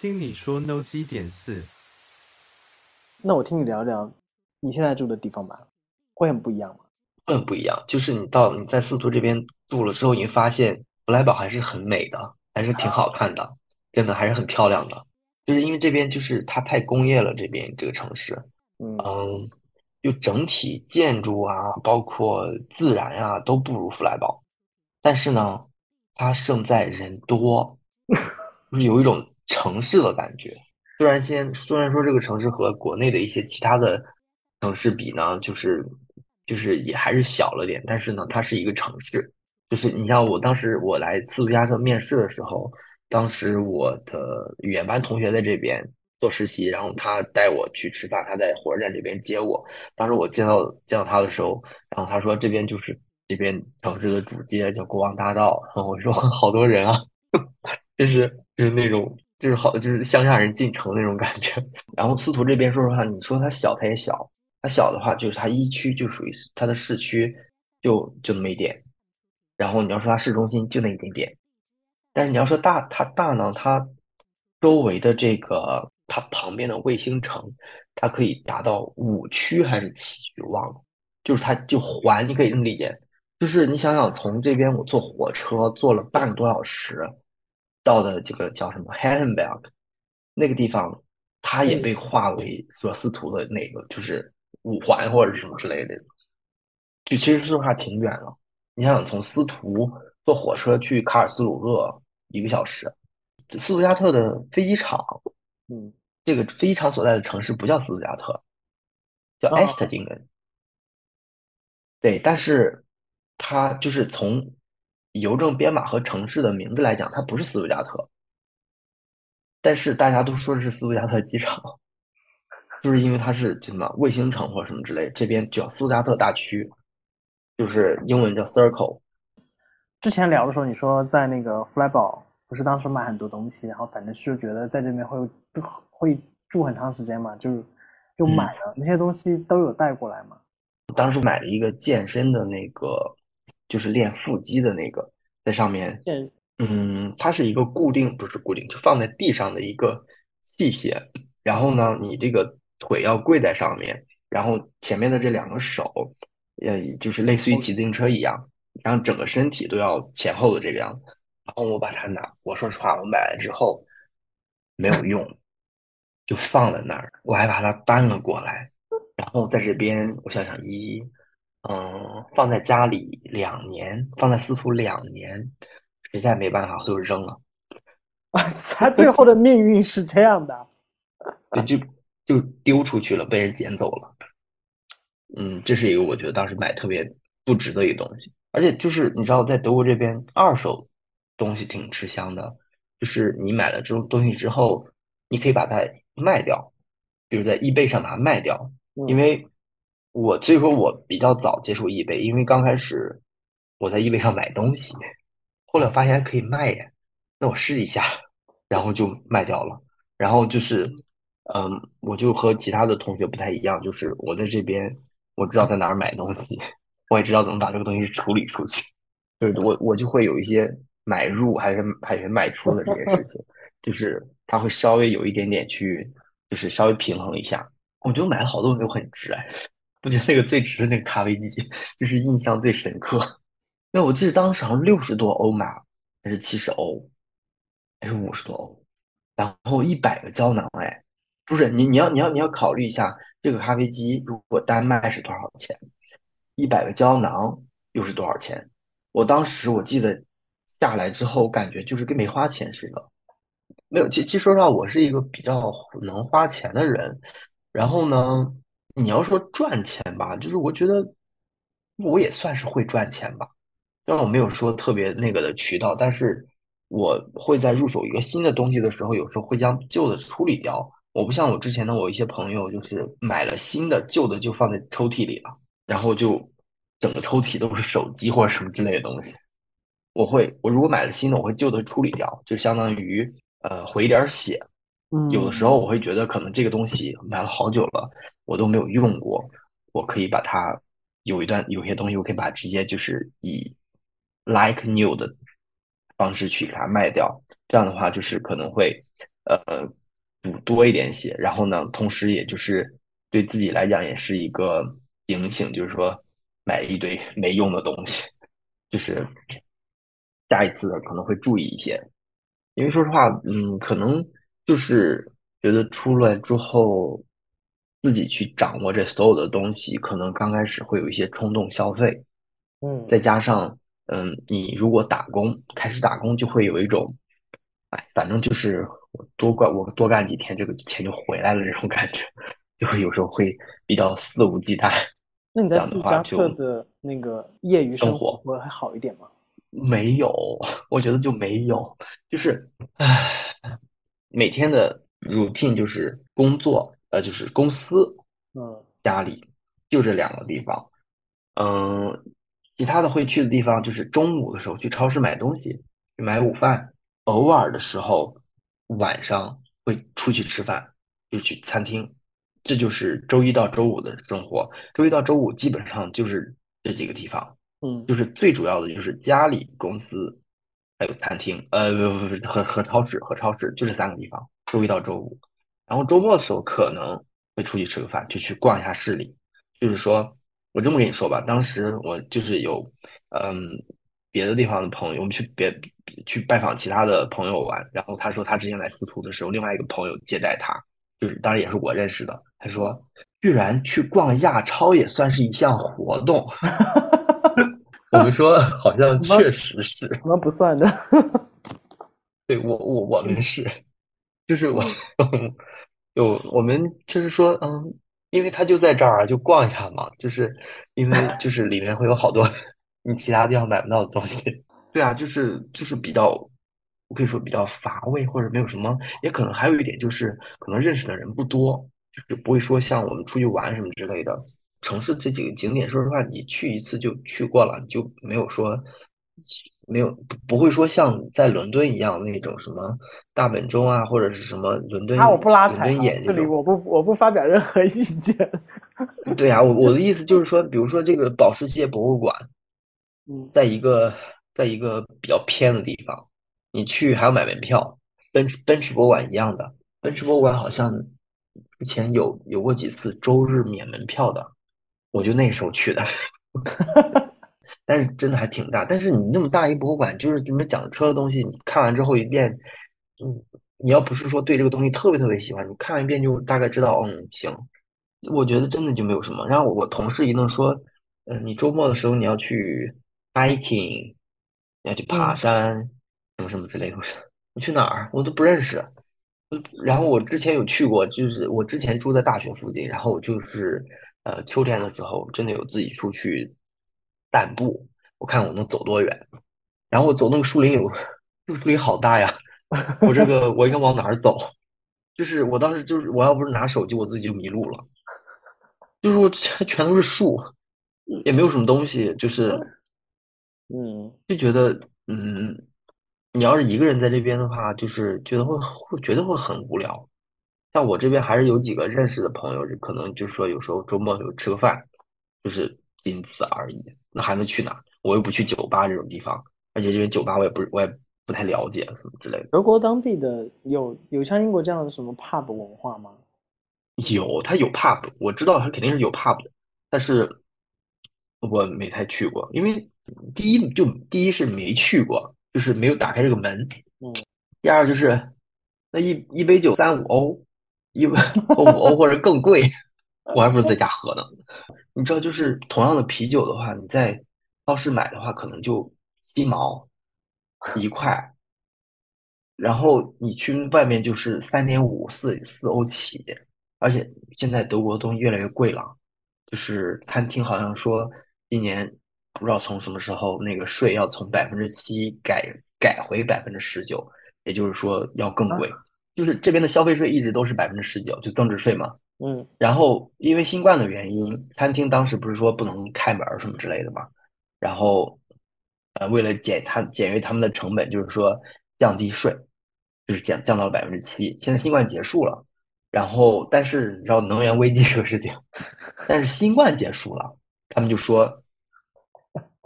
听你说 No 基点四，那我听你聊聊你现在住的地方吧，会很不一样吗？会很不一样。就是你到你在司徒这边住了之后，你会发现弗莱堡还是很美的，还是挺好看的，真的还是很漂亮的。就是因为这边就是它太工业了，这边这个城市，嗯嗯，就整体建筑啊，包括自然啊，都不如弗莱堡。但是呢，它胜在人多，就是有一种城市的感觉。虽然先虽然说这个城市和国内的一些其他的城市比呢，就是就是也还是小了点，但是呢，它是一个城市。就是你像我当时我来斯图加特面试的时候，当时我的语言班同学在这边做实习，然后他带我去吃饭，他在火车站这边接我。当时我见到见到他的时候，然后他说这边就是这边城市的主街叫国王大道，然后我说 好多人啊，就是就是那种就是好就是乡下人进城那种感觉。然后司徒这边说实话，你说它小它也小，它小的话就是它一区就属于它的市区就就那么一点，然后你要说它市中心就那一点点，但是你要说大它大呢，它周围的这个它旁边的卫星城，它可以达到五区还是七区，忘了，就是它就环，你可以这么理解，就是你想想从这边我坐火车坐了半个多小时，到的这个叫什么 h a e n b e r g 那个地方，它也被划为索斯图的那个就是五环或者是什么之类的，就其实说实话挺远了。你想想从斯图坐火车去卡尔斯鲁厄一个小时，斯图加特的飞机场，嗯，这个飞机场所在的城市不叫斯图加特，叫哦埃斯特丁根。对，但是它就是从邮政编码和城市的名字来讲，它不是斯图加特，但是大家都说的是斯图加特机场，就是因为它是什么卫星城或者什么之类，这边叫斯图加特大区，就是英文叫 Circle。之前聊的时候，你说在那个弗莱堡，不是当时买很多东西，然后反正是觉得在这边会会住很长时间嘛，就就嗯买了、那些东西都有带过来嘛。当时买了一个健身的那个，就是练腹肌的那个，在上面，嗯，它是一个固定，不是固定，就放在地上的一个器械。然后呢，你这个腿要跪在上面，然后前面的这两个手，呃，就是类似于骑自行车一样，然后整个身体都要前后的这个样子。然后我把它拿，我说实话，我买了之后没有用，就放在那儿，我还把它搬了过来。然后在这边，我想想，一，嗯，放在家里两年，放在司徒两年，实在没办法，就扔了。他最后的命运是这样的。对，就就丢出去了，被人捡走了。嗯，这是一个我觉得当时买特别不值的一个东西，而且就是你知道，在德国这边二手东西挺吃香的，就是你买了这种东西之后，你可以把它卖掉，比如在 eBay 上把它卖掉，因为我所以说我比较早接触 eBay，因为刚开始我在 eBay 上买东西，后来发现还可以卖呀，那我试一下，然后就卖掉了。然后就是，嗯，我就和其他的同学不太一样，就是我在这边我知道在哪儿买东西，我也知道怎么把这个东西处理出去，就是我我就会有一些买入还是还是卖出的这些事情，就是它会稍微有一点点去，就是稍微平衡一下。我觉得买了好多东西都很值哎，我觉得那个最值那个咖啡机，就是印象最深刻。因为我记得当时好像六十多欧买，还是七十欧，还是五十多欧，然后一百个胶囊哎，不是你你要你要你要考虑一下，这个咖啡机如果单卖是多少钱，一百个胶囊又是多少钱？我当时我记得下来之后，感觉就是跟没花钱似的。没有，其其实说实话，我是一个比较能花钱的人。然后呢，你要说赚钱吧，就是我觉得我也算是会赚钱吧。虽然我没有说特别那个的渠道，但是我会在入手一个新的东西的时候，有时候会将旧的处理掉。我不像我之前的我一些朋友，就是买了新的，旧的就放在抽屉里了，然后就整个抽屉都是手机或者什么之类的东西。我会，我如果买了新的，我会旧的处理掉，就相当于呃回一点儿血。嗯，有的时候我会觉得，可能这个东西买了好久了，我都没有用过，我可以把它有一段有些东西，我可以把它直接就是以 like new 的方式去给它卖掉。这样的话，就是可能会呃补多一点血，然后呢，同时也就是对自己来讲也是一个警醒，就是说买一堆没用的东西，就是下一次可能会注意一些。因为说实话，嗯，可能就是觉得出来之后，自己去掌握这所有的东西，可能刚开始会有一些冲动消费，嗯，再加上，嗯，你如果打工，开始打工就会有一种，哎，反正就是我多干我多干几天，这个钱就回来了这种感觉，就会有时候会比较肆无忌惮。那你在这样的话就斯图加特的那个业余生活生会还好一点吗？没有，我觉得就没有，就是，唉，每天的 routine 就是工作，呃，就是公司、嗯家里，就这两个地方。嗯，其他的会去的地方就是中午的时候去超市买东西，去买午饭，偶尔的时候晚上会出去吃饭，就去餐厅。这就是周一到周五的生活。周一到周五基本上就是这几个地方。嗯就是最主要的就是家里、公司，还有餐厅，呃，不不不，和和超市和超市就这三个地方，周一到周五。然后周末的时候可能会出去吃个饭，就去逛一下市里。就是说，我这么跟你说吧，当时我就是有，嗯，别的地方的朋友，我们去别去拜访其他的朋友玩，然后他说他之前来司徒的时候，另外一个朋友接待他，就是当然也是我认识的，他说居然去逛亚超也算是一项活动。我们说好像确实是，我们不算的。对我我我们是，就是我 有我们就是说，嗯，因为他就在这儿啊，就逛一下嘛，就是因为 就是里面会有好多 你其他地方买不到的东西。对啊，就是就是比较，我可以说比较乏味，或者没有什么，也可能还有一点就是可能认识的人不多，就是不会说像我们出去玩什么之类的。城市这几个景点，说实话，你去一次就去过了，你就没有说没有不不会说像在伦敦一样那种什么大本钟啊，或者是什么伦敦啊，我不拉伦踩啊，敦眼这里我不我不发表任何意见。对啊，我我的意思就是说，比如说这个保时捷博物馆，嗯在一个在一个比较偏的地方，你去还要买门票。奔驰奔驰博物馆一样的，奔驰博物馆好像之前有有过几次周日免门票的，我就那时候去的。但是真的还挺大。但是你那么大一博物馆，就是你们讲车的东西，你看完之后一遍，嗯，你要不是说对这个东西特别特别喜欢，你看完一遍就大概知道，嗯，行。我觉得真的就没有什么。然后我同事一弄说，嗯、你周末的时候你要去 hiking，你要去爬嗯山，什么什么之类的。我说你去哪儿？我都不认识。嗯然后我之前有去过，就是我之前住在大学附近，然后就是呃秋天的时候，真的有自己出去散步，我看我能走多远。然后我走那个树林有，这 个树林好大呀，我这个我应该往哪儿走？就是我当时就是我要不是拿手机，我自己就迷路了。就是我全全都是树，也没有什么东西，就是嗯就觉得嗯，你要是一个人在这边的话，就是觉得会会觉得会很无聊。像我这边还是有几个认识的朋友，可能就是说有时候周末有吃个饭，就是仅此而已。那还能去哪？我又不去酒吧这种地方，而且这些酒吧我也不我也不太了解什么之类的。德国当地的有有像英国这样的什么 pub 文化吗？有，它有 pub，我知道它肯定是有 pub 的，但是我没太去过，因为第一就第一是没去过，就是没有打开这个门，嗯，第二就是那一一杯酒三五欧，一杯或 五欧或者更贵，我还不如在家喝呢。你知道，就是同样的啤酒的话，你在超市买的话，可能就七毛一块，然后你去外面就是三点五、四四欧起，而且现在德国的东西越来越贵了，就是餐厅好像说今年不知道从什么时候那个税要从百分之七改改回百分之十九，也就是说要更贵。就是这边的消费税一直都是百分之十九，就增值税嘛。嗯然后因为新冠的原因，餐厅当时不是说不能开门儿什么之类的嘛，然后呃为了减他减约他们的成本，就是说降低税，就是降降到了百分之七。现在新冠结束了，然后但是你知道能源危机这个事情，但是新冠结束了，他们就说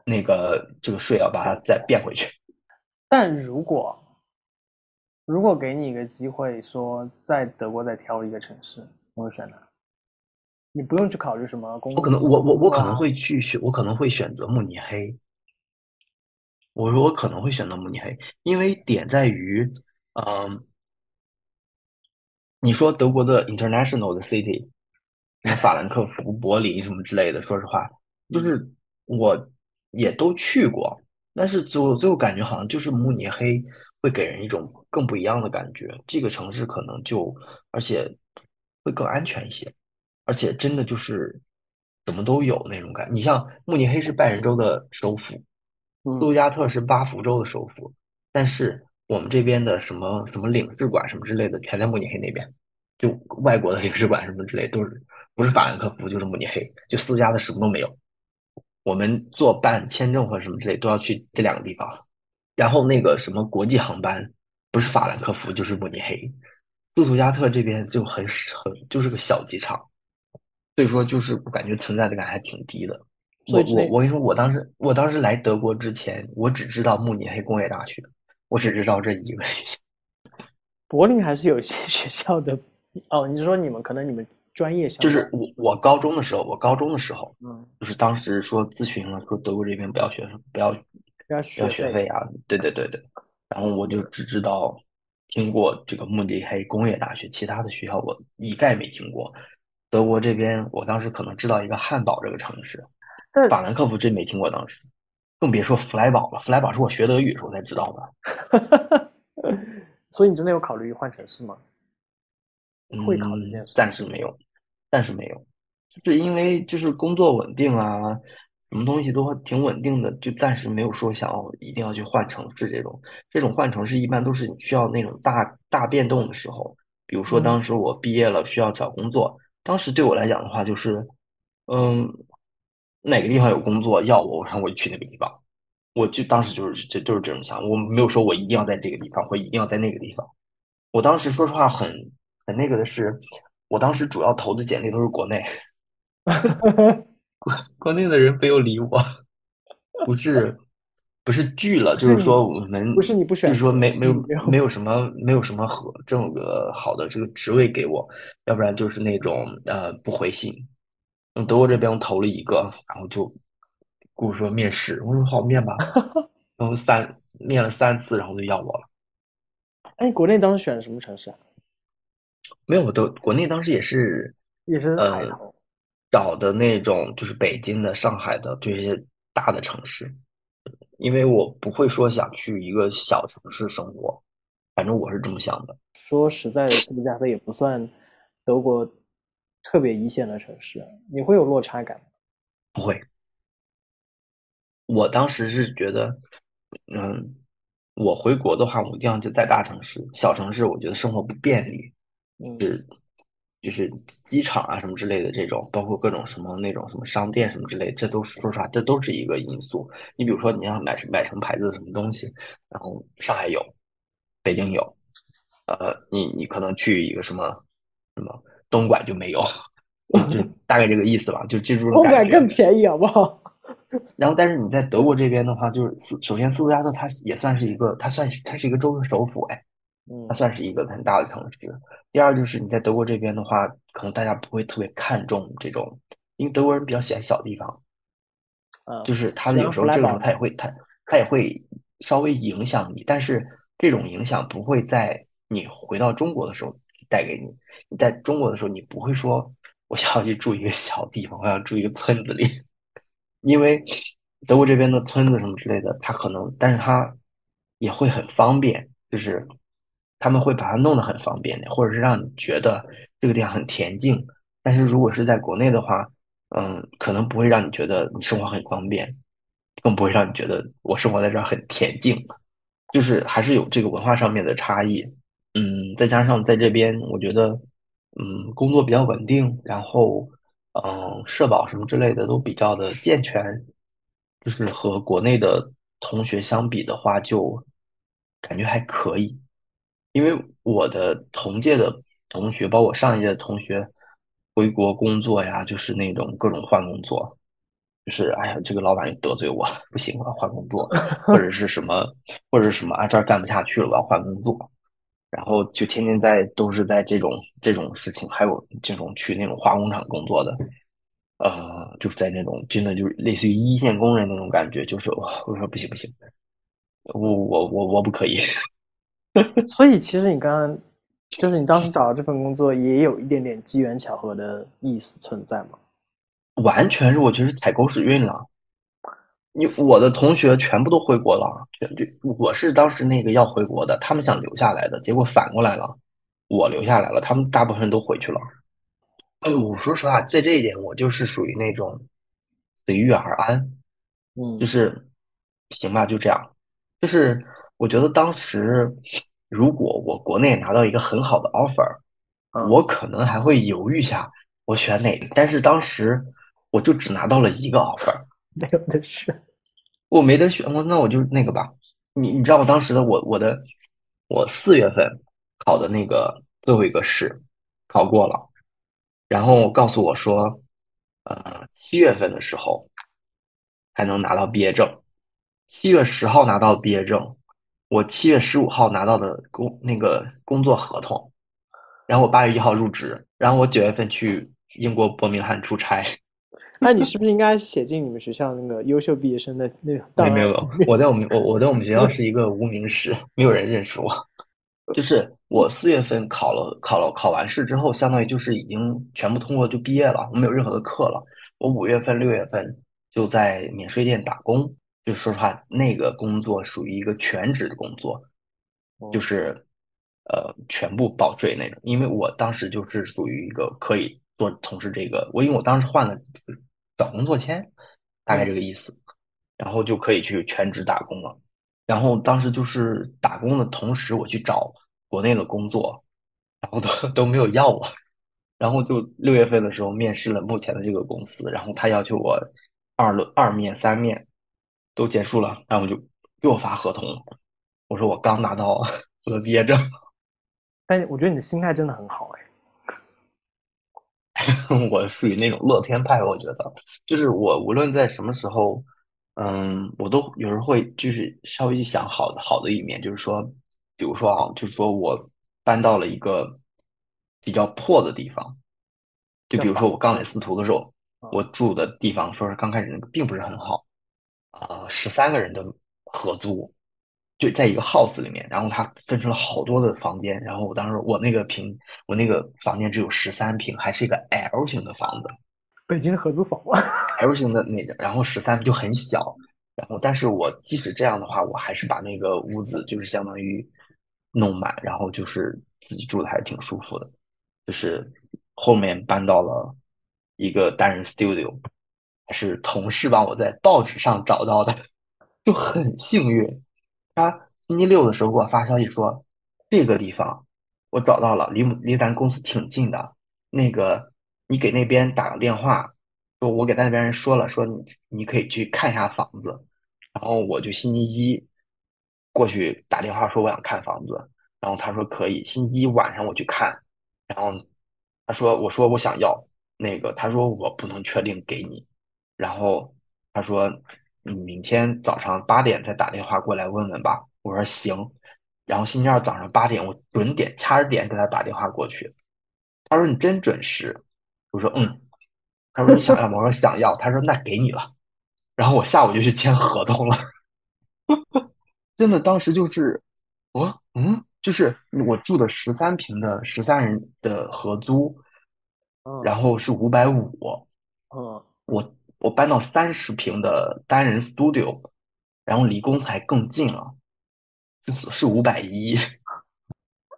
那个这个税要把它再变回去。但如果如果给你一个机会，说在德国再挑一个城市，你会选哪？你不用去考虑什么工作。我可能我我我可能啊会去选，我可能会选择慕尼黑。我说我可能会选择慕尼黑，因为点在于，嗯，你说德国的 international 的 city，什么法兰克福、柏林什么之类的，说实话，就是我也都去过，但是最后最后感觉好像就是慕尼黑会给人一种更不一样的感觉。这个城市可能就而且会更安全一些，而且真的就是什么都有那种感。你像慕尼黑是拜仁州的首府，嗯斯图加特是巴福州的首府，但是我们这边的什么什么领事馆什么之类的，全在慕尼黑那边。就外国的领事馆什么之类，都是不是法兰克福就是慕尼黑，就四家的什么都没有。我们做办签证或者什么之类都要去这两个地方。然后那个什么国际航班，不是法兰克福就是慕尼黑。斯图加特这边就很很就是个小机场，所以说就是我感觉存在的感还挺低的。我我我跟你说，我当时我当时来德国之前，我只知道慕尼黑工业大学，我只知道这一个学校。柏林还是有一些学校的哦。你是说你们可能你们专业相就是我我高中的时候，我高中的时候，嗯，就是当时说咨询了，说德国这边不要学生，不要不要学费费啊，对对对对。然后我就只知道听过这个慕尼黑工业大学，其他的学校我一概没听过。德国这边，我当时可能知道一个汉堡这个城市，但法兰克福真没听过，当时更别说弗莱堡了。弗莱堡是我学德语的时候才知道的。所以你真的有考虑换城市吗？会考虑这件嗯，暂时没有，暂时没有，就是因为就是工作稳定啊，什么东西都挺稳定的，就暂时没有说想要一定要去换城市这种。这种换城市一般都是你需要那种大大变动的时候，比如说嗯当时我毕业了需要找工作，当时对我来讲的话就是，嗯，哪个地方有工作要我，然后我就去那个地方。我就当时就是就就是这种想，我没有说我一定要在这个地方，或一定要在那个地方。我当时说实话很很那个的是，我当时主要投的简历都是国内，国 内的人没有理我，不是不是拒了，就是说我们不是你不选就是说没没有没有什么没有什么和这个好的这个职位给我，要不然就是那种呃不回信。嗯，德国这边我投了一个，然后就跟我说面试，我说好面吧，然后三面了三次，然后就要我了。哎，国内当时选的什么城市啊？没有，我都国内当时也是也是呃海投。找的那种，就是北京的、上海的这些大的城市，因为我不会说想去一个小城市生活，反正我是这么想的。说实在的，斯图加特也不算德国特别一线的城市，你会有落差感吗？不会，我当时是觉得，嗯，我回国的话，我一定要就在大城市，小城市我觉得生活不便利，嗯是就是机场啊什么之类的这种，包括各种什么那种什么商店什么之类，这都是说实话，这都是一个因素。你比如说你要买买什么牌子的什么东西，然后上海有，北京有，呃，你你可能去一个什么什么东莞就没有，就是大概这个意思吧，就记住了东莞。更便宜，好不好？然后，但是你在德国这边的话，就是斯首先斯图加特它也算是一个，它算是它是一个州的首府，哎，嗯它算是一个很大的城市。第二就是你在德国这边的话，可能大家不会特别看重这种，因为德国人比较喜欢小地方，啊，就是他有时候这个时候他也会他他也会稍微影响你，但是这种影响不会在你回到中国的时候带给你。你在中国的时候，你不会说我想要去住一个小地方，我想住一个村子里，因为德国这边的村子什么之类的，它可能，但是它也会很方便，就是他们会把它弄得很方便的，或者是让你觉得这个地方很恬静。但是如果是在国内的话，嗯，可能不会让你觉得你生活很方便，更不会让你觉得我生活在这儿很恬静，就是还是有这个文化上面的差异。嗯，再加上在这边，我觉得，嗯，工作比较稳定，然后，嗯，社保什么之类的都比较的健全，就是和国内的同学相比的话，就感觉还可以。因为我的同届的同学，包括上一届的同学，回国工作呀，就是那种各种换工作，就是哎呀，这个老板又得罪我，不行，我要换工作，或者是什么，或者是什么啊，这儿干不下去了，我要换工作。然后就天天在都是在这种这种事情，还有这种去那种化工厂工作的，呃，就是在那种真的就是类似于一线工人那种感觉，就是我我说不行不行，我我我我不可以。所以其实你刚刚就是你当时找到这份工作，也有一点点机缘巧合的意思存在吗？完全是我觉得踩狗屎运了。你我的同学全部都回国了，就就我是当时那个要回国的，他们想留下来的，结果反过来了，我留下来了，他们大部分人都回去了。哎，我说实话，在这一点我就是属于那种随遇而安，嗯，就是行吧，就这样。就是我觉得当时如果我国内拿到一个很好的 offer，嗯我可能还会犹豫下我选哪个，但是当时我就只拿到了一个 offer。没有的是，我没得选，我那我就那个吧。你你知道我当时的我我的我四月份考的那个最后一个试考过了，然后告诉我说，呃，七月份的时候才能拿到毕业证，七月十号拿到毕业证，我七月十五号拿到的工那个工作合同，然后我八月一号入职，然后我九月份去英国伯明翰出差。那你是不是应该写进你们学校那个优秀毕业生的那个？没有没有，我在我们我我在我们学校是一个无名氏，没有人认识我。就是我四月份考了考了考完试之后，相当于就是已经全部通过就毕业了，我没有任何的课了。我五月份六月份就在免税店打工，就说实话，那个工作属于一个全职的工作，就是呃全部报税那种。因为我当时就是属于一个可以做从事这个，我因为我当时换了找工作签，大概这个意思。然后就可以去全职打工了。然后当时就是打工的同时，我去找国内的工作，然后都 都没有要我。然后就六月份的时候面试了目前的这个公司，然后他要求我二轮二面三面都结束了，然后就给我发合同。我说我刚拿到我的毕业证，但我觉得你的心态真的很好哎。我属于那种乐天派，我觉得就是我无论在什么时候。嗯，我都有时候会就是稍微想好的好的一面，就是说，比如说啊，就是说我搬到了一个比较破的地方，就比如说我刚来司徒的时候，我住的地方，说是刚开始那个并不是很好，啊，十三个人的合租，就在一个 house 里面，然后它分成了好多的房间，然后我当时我那个平我那个房间只有十三平，还是一个 L 型的房子。北京的合租房？L 型的那个，然后十三就很小，然后但是我即使这样的话，我还是把那个屋子就是相当于弄满，然后就是自己住的还是挺舒服的。就是后面搬到了一个单人 studio，还是同事帮我在报纸上找到的，就很幸运。他星期六的时候给我发消息说，这个地方我找到了，离离咱公司挺近的，那个。你给那边打个电话，说我给那边人说了，说你你可以去看一下房子，然后我就星期一过去打电话说我想看房子，然后他说可以，星期一晚上我去看，然后他说我说我想要那个，他说我不能确定给你，然后他说你明天早上八点再打电话过来问问吧，我说行，然后星期二早上八点我准点掐着点给他打电话过去，他说你真准时。我说嗯，他说你想要吗？我说想要。他说那给你了。然后我下午就去签合同了。真的，当时就是，我嗯，就是我住的十三平的十三人的合租，然后是五百五。嗯，我我搬到三十平的单人 studio，然后离公司还更近了，是是五百一。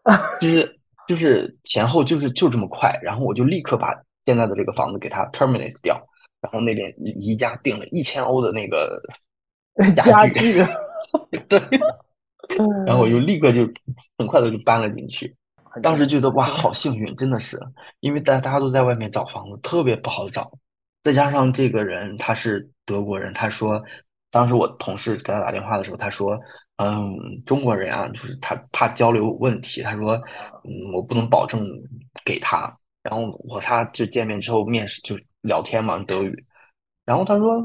就是就是前后就是就这么快，然后我就立刻把。现在的这个房子给它 terminate 掉，然后那边宜家订了一千欧的那个家具，对，然后我就立刻就很快的就搬了进去。当时觉得哇，好幸运，真的是，因为大大家都在外面找房子，特别不好找。再加上这个人他是德国人，他说，当时我同事给他打电话的时候，他说，嗯，中国人啊，就是他怕交流问题，他说，嗯，我不能保证给他。然后我他就见面之后面试就聊天嘛德语，然后他说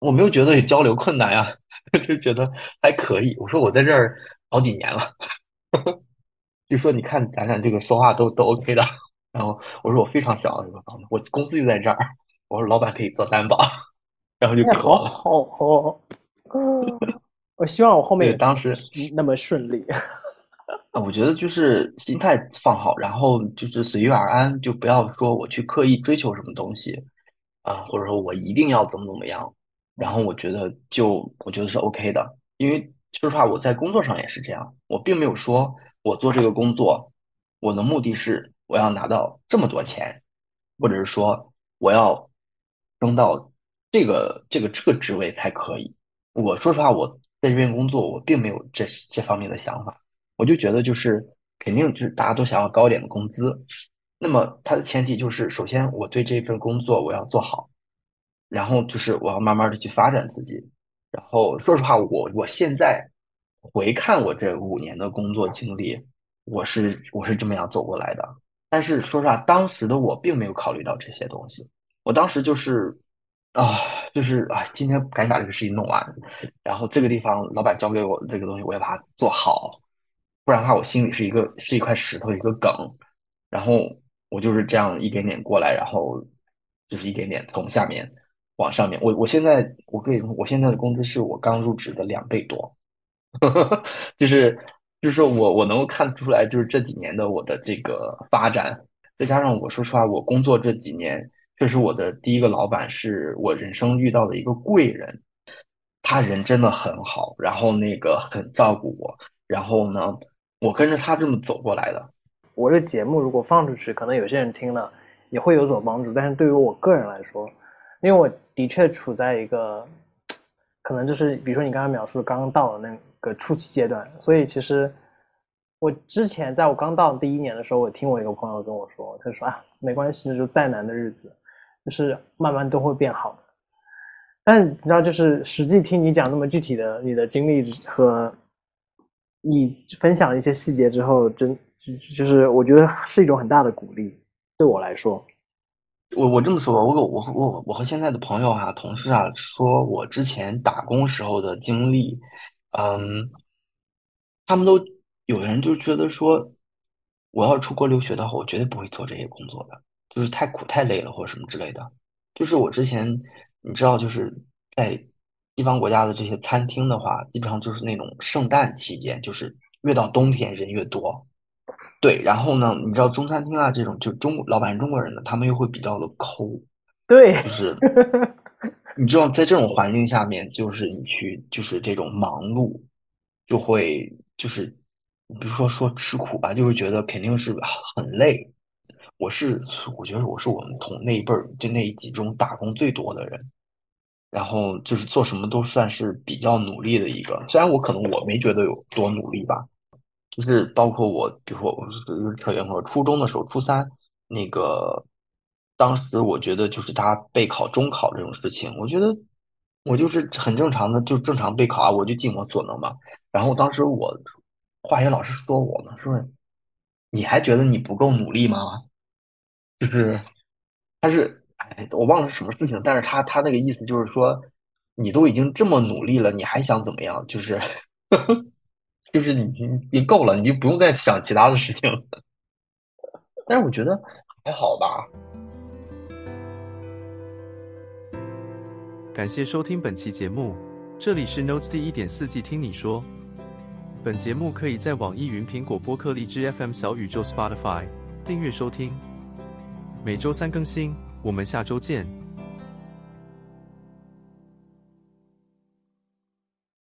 我没有觉得交流困难呀，就觉得还可以。我说我在这儿好几年了，就说你看咱俩这个说话都都 OK 的。然后我说我非常想要这个房子，我公司就在这儿。我说老板可以做担保，然后就可好好哦。我希望我后面当时那么顺利。啊，我觉得就是心态放好，然后就是随遇而安，就不要说我去刻意追求什么东西啊，或者说我一定要怎么怎么样。然后我觉得就我觉得是 OK 的，因为说实话，我在工作上也是这样，我并没有说我做这个工作，我的目的是我要拿到这么多钱，或者是说我要升到这个这个这个职位才可以。我说实话，我在这边工作，我并没有这这方面的想法。我就觉得就是肯定就是大家都想要高点的工资，那么它的前提就是首先我对这份工作我要做好，然后就是我要慢慢的去发展自己，然后说实话我我现在回看我这五年的工作经历，我是我是这么样走过来的，但是说实话当时的我并没有考虑到这些东西，我当时就是啊就是啊今天赶紧把这个事情弄完，然后这个地方老板交给我的这个东西我要把它做好。不然的话，我心里是一个是一块石头，一个梗，然后我就是这样一点点过来，然后就是一点点从下面往上面。我我现在我可以我现在的工资是我刚入职的两倍多，就是就是我我能够看得出来，就是这几年的我的这个发展，再加上我说实话，我工作这几年，确实我的第一个老板是我人生遇到的一个贵人，他人真的很好，然后那个很照顾我，然后呢。我跟着他这么走过来的。我这节目如果放出去，可能有些人听了也会有所帮助。但是对于我个人来说，因为我的确处在一个，可能就是比如说你刚刚描述刚刚到了那个初期阶段，所以其实我之前在我刚到第一年的时候，我听我一个朋友跟我说，他说啊，没关系，就再难的日子，就是慢慢都会变好的。但你知道，就是实际听你讲那么具体的你的经历和。你分享一些细节之后，真就就是我觉得是一种很大的鼓励，对我来说。我我这么说吧，我我我我和现在的朋友啊、同事啊，说我之前打工时候的经历，嗯，他们都有人就觉得说，我要出国留学的话，我绝对不会做这些工作的，就是太苦太累了或者什么之类的。就是我之前你知道，就是在。西方国家的这些餐厅的话，基本上就是那种圣诞期间，就是越到冬天人越多。对，然后呢，你知道中餐厅啊这种，就中老板中国人的，他们又会比较的抠。对，就是 你知道在这种环境下面，就是你去就是这种忙碌，就会就是比如说说吃苦吧，就会觉得肯定是很累。我是我觉得我是我们同那一辈儿就那一级中打工最多的人。然后就是做什么都算是比较努力的一个，虽然我可能我没觉得有多努力吧，就是包括我，比如说我是扯远了，初中的时候，初三那个，当时我觉得就是他备考中考这种事情，我觉得我就是很正常的，就正常备考啊，我就尽我所能嘛。然后当时我化学老师说我呢，说你还觉得你不够努力吗？就是他是。哎，我忘了是什么事情，但是他他那个意思就是说，你都已经这么努力了，你还想怎么样？就是，就是你你够了，你就不用再想其他的事情了。但是我觉得还好吧。感谢收听本期节目，这里是 Notes 第一点四季听你说。本节目可以在网易云、苹果播客、荔枝 FM、小宇宙、Spotify 订阅收听，每周三更新。我们下周见。